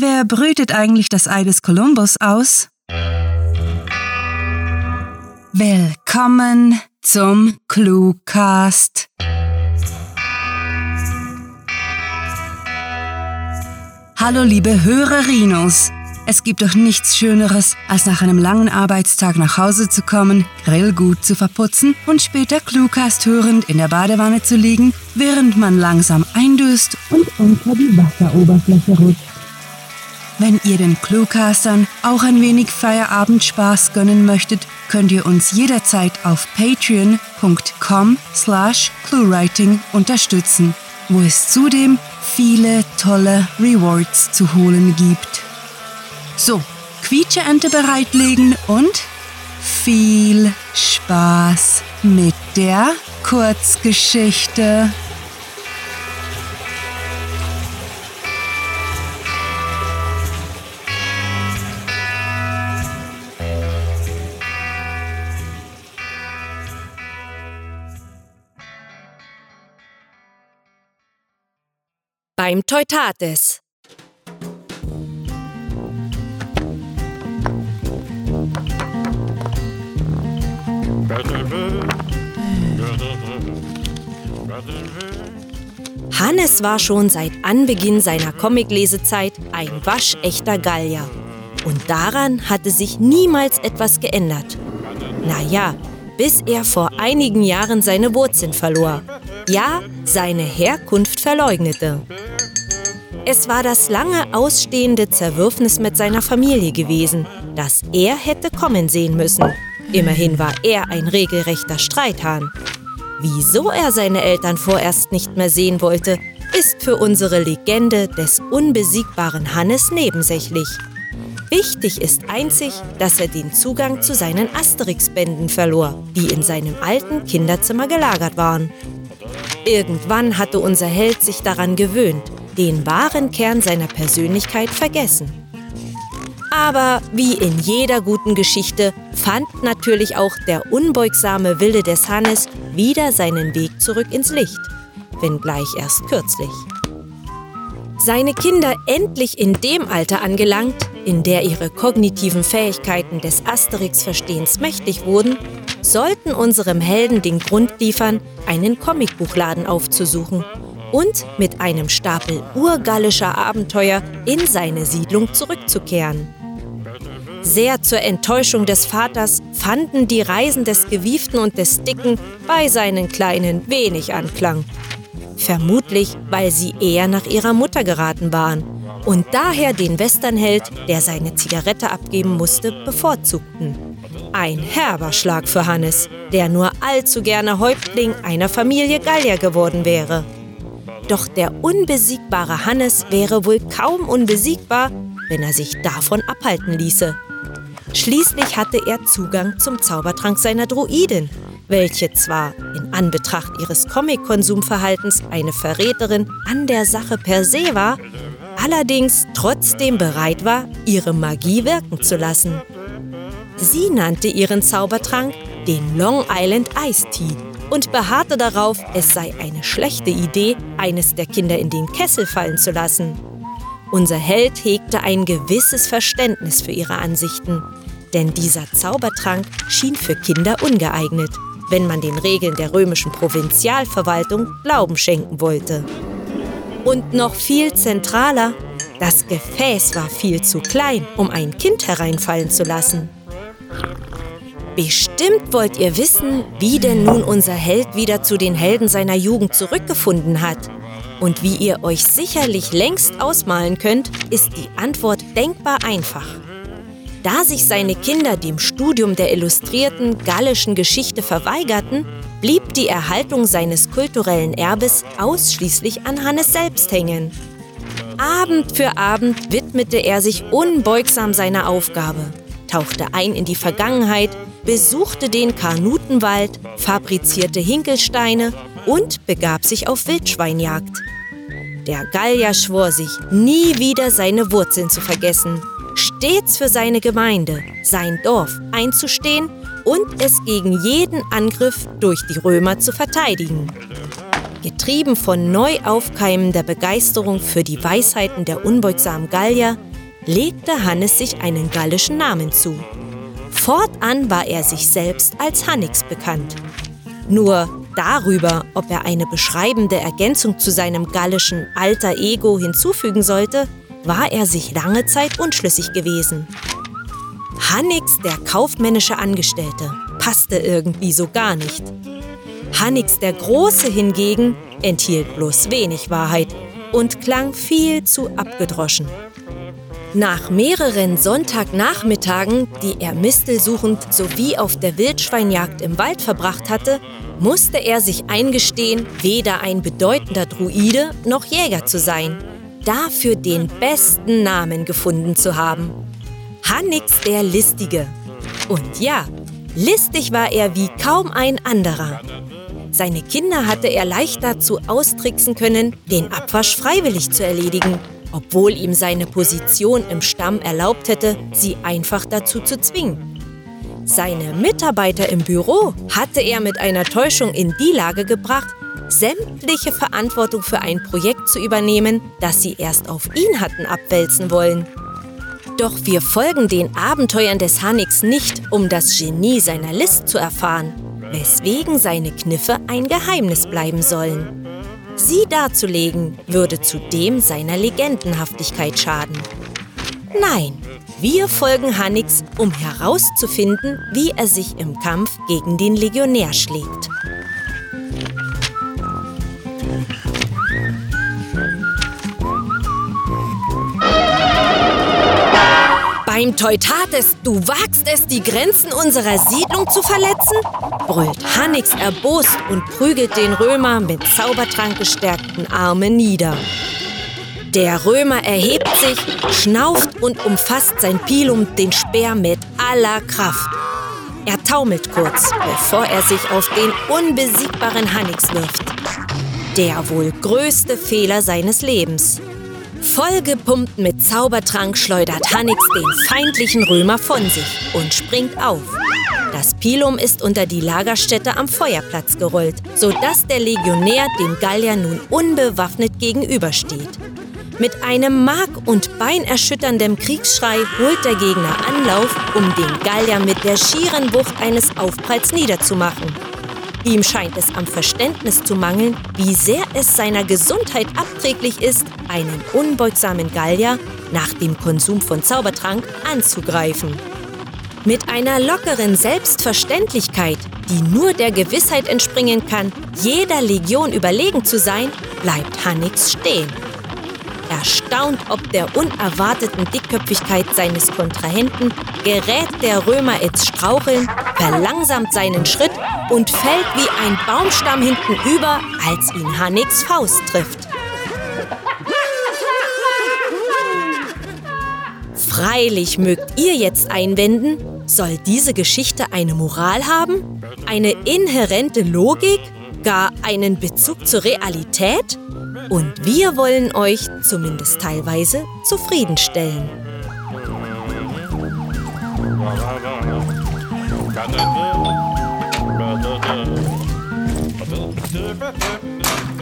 wer brütet eigentlich das Ei des Kolumbus aus? Willkommen zum Cluecast. Hallo liebe Hörerinos. Es gibt doch nichts Schöneres, als nach einem langen Arbeitstag nach Hause zu kommen, Grill gut zu verputzen und später Cluecast hörend in der Badewanne zu liegen, während man langsam eindöst und unter die Wasseroberfläche rutscht. Wenn ihr den Cluecastern auch ein wenig Feierabendspaß gönnen möchtet, könnt ihr uns jederzeit auf patreon.com slash cluewriting unterstützen, wo es zudem viele tolle Rewards zu holen gibt. So, Quietscheente bereitlegen und viel Spaß mit der Kurzgeschichte. Beim Teutates. Hannes war schon seit Anbeginn seiner Comiclesezeit ein waschechter Gallier. Und daran hatte sich niemals etwas geändert. Naja, bis er vor einigen Jahren seine Wurzeln verlor. Ja, seine Herkunft verleugnete. Es war das lange ausstehende Zerwürfnis mit seiner Familie gewesen, das er hätte kommen sehen müssen. Immerhin war er ein regelrechter Streithahn. Wieso er seine Eltern vorerst nicht mehr sehen wollte, ist für unsere Legende des unbesiegbaren Hannes nebensächlich. Wichtig ist einzig, dass er den Zugang zu seinen Asterix-Bänden verlor, die in seinem alten Kinderzimmer gelagert waren. Irgendwann hatte unser Held sich daran gewöhnt, den wahren Kern seiner Persönlichkeit vergessen. Aber wie in jeder guten Geschichte fand natürlich auch der unbeugsame Wille des Hannes wieder seinen Weg zurück ins Licht, wenngleich erst kürzlich. Seine Kinder endlich in dem Alter angelangt, in der ihre kognitiven Fähigkeiten des Asterix-Verstehens mächtig wurden, sollten unserem Helden den Grund liefern, einen Comicbuchladen aufzusuchen und mit einem Stapel urgallischer Abenteuer in seine Siedlung zurückzukehren. Sehr zur Enttäuschung des Vaters fanden die Reisen des Gewieften und des Dicken bei seinen Kleinen wenig Anklang. Vermutlich, weil sie eher nach ihrer Mutter geraten waren und daher den Westernheld, der seine Zigarette abgeben musste, bevorzugten. Ein herber Schlag für Hannes, der nur allzu gerne Häuptling einer Familie Gallier geworden wäre. Doch der unbesiegbare Hannes wäre wohl kaum unbesiegbar, wenn er sich davon abhalten ließe. Schließlich hatte er Zugang zum Zaubertrank seiner Druidin, welche zwar in Anbetracht ihres Comic-Konsumverhaltens eine Verräterin an der Sache per se war, allerdings trotzdem bereit war, ihre Magie wirken zu lassen. Sie nannte ihren Zaubertrank den Long Island Ice Tea und beharrte darauf, es sei eine schlechte Idee, eines der Kinder in den Kessel fallen zu lassen. Unser Held hegte ein gewisses Verständnis für ihre Ansichten, denn dieser Zaubertrank schien für Kinder ungeeignet, wenn man den Regeln der römischen Provinzialverwaltung Glauben schenken wollte. Und noch viel zentraler, das Gefäß war viel zu klein, um ein Kind hereinfallen zu lassen. Bestimmt wollt ihr wissen, wie denn nun unser Held wieder zu den Helden seiner Jugend zurückgefunden hat. Und wie ihr euch sicherlich längst ausmalen könnt, ist die Antwort denkbar einfach. Da sich seine Kinder dem Studium der illustrierten gallischen Geschichte verweigerten, blieb die Erhaltung seines kulturellen Erbes ausschließlich an Hannes selbst hängen. Abend für Abend widmete er sich unbeugsam seiner Aufgabe, tauchte ein in die Vergangenheit, besuchte den Karnutenwald, fabrizierte Hinkelsteine und begab sich auf Wildschweinjagd. Der Gallier schwor sich, nie wieder seine Wurzeln zu vergessen, stets für seine Gemeinde, sein Dorf einzustehen und es gegen jeden Angriff durch die Römer zu verteidigen. Getrieben von neu aufkeimender Begeisterung für die Weisheiten der unbeugsamen Gallier, legte Hannes sich einen gallischen Namen zu. Fortan war er sich selbst als Hannix bekannt. Nur darüber, ob er eine beschreibende Ergänzung zu seinem gallischen Alter Ego hinzufügen sollte, war er sich lange Zeit unschlüssig gewesen. Hannix, der kaufmännische Angestellte, passte irgendwie so gar nicht. Hannix der Große hingegen enthielt bloß wenig Wahrheit und klang viel zu abgedroschen. Nach mehreren Sonntagnachmittagen, die er mistelsuchend sowie auf der Wildschweinjagd im Wald verbracht hatte, musste er sich eingestehen, weder ein bedeutender Druide noch Jäger zu sein, dafür den besten Namen gefunden zu haben. Hannix der Listige. Und ja, listig war er wie kaum ein anderer. Seine Kinder hatte er leicht dazu austricksen können, den Abwasch freiwillig zu erledigen, obwohl ihm seine Position im Stamm erlaubt hätte, sie einfach dazu zu zwingen. Seine Mitarbeiter im Büro hatte er mit einer Täuschung in die Lage gebracht, sämtliche Verantwortung für ein Projekt zu übernehmen, das sie erst auf ihn hatten abwälzen wollen. Doch wir folgen den Abenteuern des Hanix nicht, um das Genie seiner List zu erfahren, weswegen seine Kniffe ein Geheimnis bleiben sollen. Sie darzulegen, würde zudem seiner Legendenhaftigkeit schaden. Nein, wir folgen Hannix, um herauszufinden, wie er sich im Kampf gegen den Legionär schlägt. Beim Teutates, du wagst es, die Grenzen unserer Siedlung zu verletzen? brüllt Hannix erbost und prügelt den Römer mit Zaubertrank gestärkten Armen nieder. Der Römer erhebt sich, schnauft und umfasst sein Pilum, den Speer, mit aller Kraft. Er taumelt kurz, bevor er sich auf den unbesiegbaren Hannix wirft. Der wohl größte Fehler seines Lebens. Vollgepumpt mit Zaubertrank schleudert Hannix den feindlichen Römer von sich und springt auf. Das Pilum ist unter die Lagerstätte am Feuerplatz gerollt, sodass der Legionär dem Gallier nun unbewaffnet gegenübersteht. Mit einem mark- und beinerschütterndem Kriegsschrei holt der Gegner Anlauf, um den Gallier mit der schieren Wucht eines Aufpralls niederzumachen. Ihm scheint es am Verständnis zu mangeln, wie sehr es seiner Gesundheit abträglich ist, einen unbeugsamen Gallier nach dem Konsum von Zaubertrank anzugreifen. Mit einer lockeren Selbstverständlichkeit, die nur der Gewissheit entspringen kann, jeder Legion überlegen zu sein, bleibt Hannix stehen. Erstaunt ob der unerwarteten Dickköpfigkeit seines Kontrahenten, gerät der Römer ins Straucheln, verlangsamt seinen Schritt und fällt wie ein Baumstamm hintenüber, als ihn Hannix Faust trifft. Freilich mögt ihr jetzt einwenden, soll diese Geschichte eine Moral haben? Eine inhärente Logik? Gar einen Bezug zur Realität? Und wir wollen euch, zumindest teilweise, zufriedenstellen.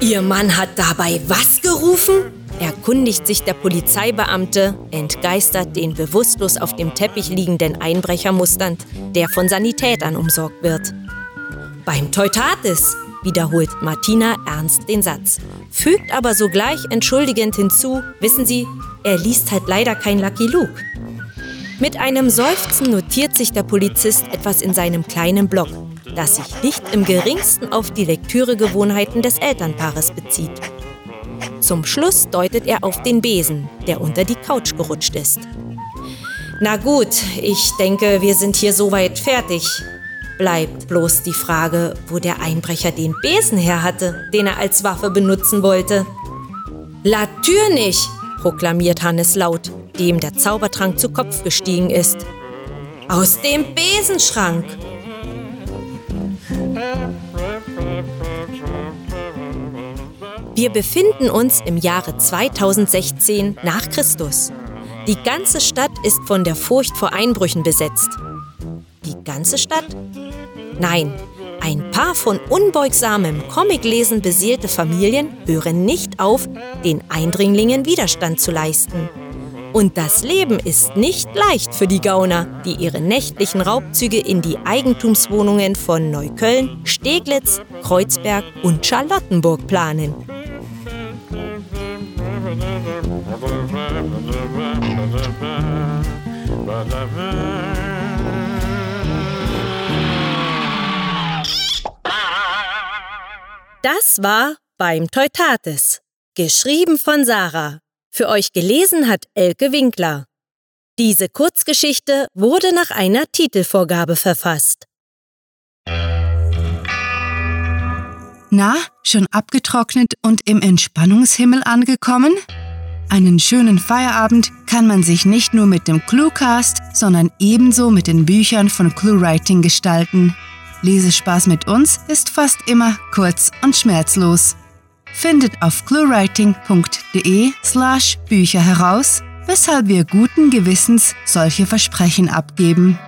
Ihr Mann hat dabei was gerufen? erkundigt sich der Polizeibeamte, entgeistert den bewusstlos auf dem Teppich liegenden Einbrecher musternd, der von Sanitätern umsorgt wird. Beim Teutates, wiederholt Martina ernst den Satz, fügt aber sogleich entschuldigend hinzu, wissen Sie, er liest halt leider kein Lucky Luke. Mit einem Seufzen notiert sich der Polizist etwas in seinem kleinen Block, das sich nicht im geringsten auf die Lektüregewohnheiten des Elternpaares bezieht. Zum Schluss deutet er auf den Besen, der unter die Couch gerutscht ist. Na gut, ich denke, wir sind hier soweit fertig. Bleibt bloß die Frage, wo der Einbrecher den Besen her hatte, den er als Waffe benutzen wollte. La Tür nicht, proklamiert Hannes laut, dem der Zaubertrank zu Kopf gestiegen ist. Aus dem Besenschrank! Wir befinden uns im Jahre 2016 nach Christus. Die ganze Stadt ist von der Furcht vor Einbrüchen besetzt. Die ganze Stadt? Nein, Ein paar von unbeugsamem Comiclesen beseelte Familien hören nicht auf, den Eindringlingen Widerstand zu leisten. Und das Leben ist nicht leicht für die Gauner, die ihre nächtlichen Raubzüge in die Eigentumswohnungen von Neukölln, Steglitz, Kreuzberg und Charlottenburg planen. Das war beim Teutates, geschrieben von Sarah. Für euch gelesen hat Elke Winkler. Diese Kurzgeschichte wurde nach einer Titelvorgabe verfasst. Na, schon abgetrocknet und im Entspannungshimmel angekommen? Einen schönen Feierabend kann man sich nicht nur mit dem Cluecast, sondern ebenso mit den Büchern von ClueWriting gestalten. Lesespaß mit uns ist fast immer kurz und schmerzlos. Findet auf cluewriting.de slash Bücher heraus, weshalb wir guten Gewissens solche Versprechen abgeben.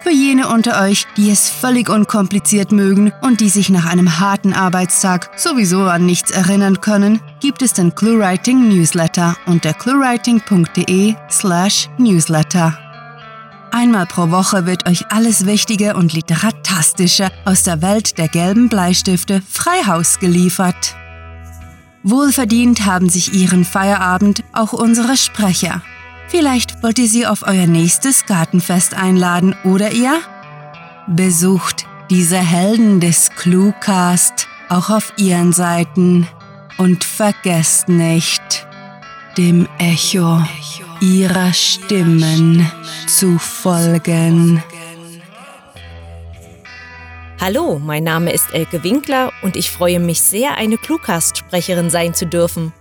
Für jene unter euch, die es völlig unkompliziert mögen und die sich nach einem harten Arbeitstag sowieso an nichts erinnern können, gibt es den ClueWriting Newsletter unter cluewriting.de slash newsletter. Einmal pro Woche wird euch alles Wichtige und Literatastische aus der Welt der gelben Bleistifte Freihaus geliefert. Wohlverdient haben sich ihren Feierabend auch unsere Sprecher. Vielleicht wollt ihr sie auf euer nächstes Gartenfest einladen oder ihr? Besucht diese Helden des Cluecast auch auf ihren Seiten und vergesst nicht, dem Echo ihrer Stimmen zu folgen. Hallo, mein Name ist Elke Winkler und ich freue mich sehr, eine Cluecast-Sprecherin sein zu dürfen.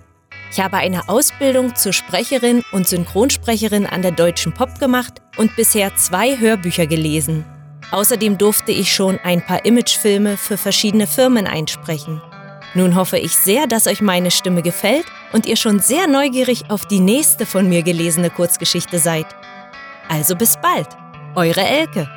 Ich habe eine Ausbildung zur Sprecherin und Synchronsprecherin an der Deutschen Pop gemacht und bisher zwei Hörbücher gelesen. Außerdem durfte ich schon ein paar Imagefilme für verschiedene Firmen einsprechen. Nun hoffe ich sehr, dass euch meine Stimme gefällt und ihr schon sehr neugierig auf die nächste von mir gelesene Kurzgeschichte seid. Also bis bald, eure Elke.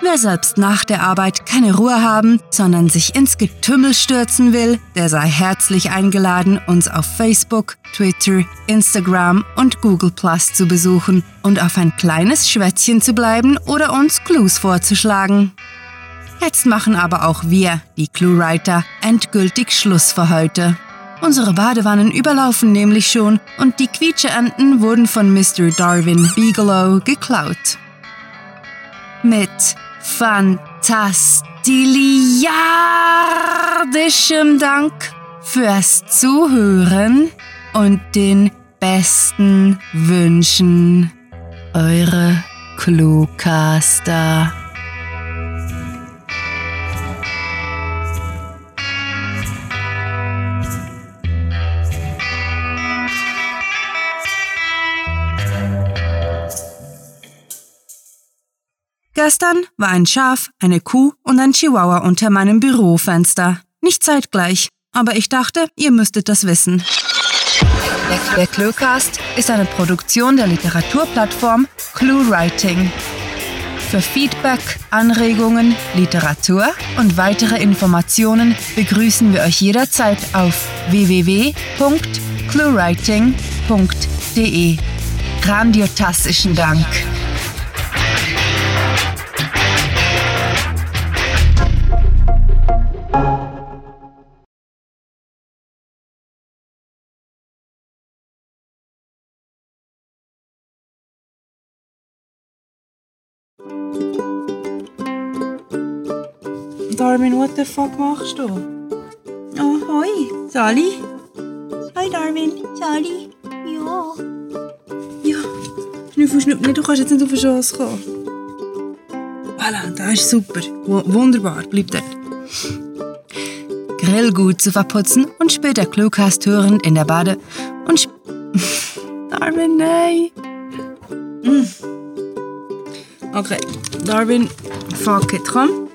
Wer selbst nach der Arbeit keine Ruhe haben, sondern sich ins Getümmel stürzen will, der sei herzlich eingeladen, uns auf Facebook, Twitter, Instagram und Google Plus zu besuchen und auf ein kleines Schwätzchen zu bleiben oder uns Clues vorzuschlagen. Jetzt machen aber auch wir, die Cluewriter, endgültig Schluss für heute. Unsere Badewannen überlaufen nämlich schon und die Quietscheenten wurden von Mr. Darwin Bigelow geklaut. Mit fantastiliardischem Dank fürs Zuhören und den besten Wünschen. Eure Cluecaster. Gestern war ein Schaf, eine Kuh und ein Chihuahua unter meinem Bürofenster. Nicht zeitgleich, aber ich dachte, ihr müsstet das wissen. Der Cluecast ist eine Produktion der Literaturplattform ClueWriting. Für Feedback, Anregungen, Literatur und weitere Informationen begrüßen wir euch jederzeit auf www.cluewriting.de. Grandiotastischen Dank. Darwin, what the fuck machst du? Oh, hoi, Sally. Hi, Darwin. Sally. Ja. Ja. Schnüffel, schnüffel, nicht, du kannst jetzt nicht auf den Schoss kommen. Voilà, das ist super. W wunderbar, bleib dort. Grill gut zu verputzen und später Cluecast hörend in der Bade und sp Darwin, nein. Mm. Okay, Darwin, fuck it, komm.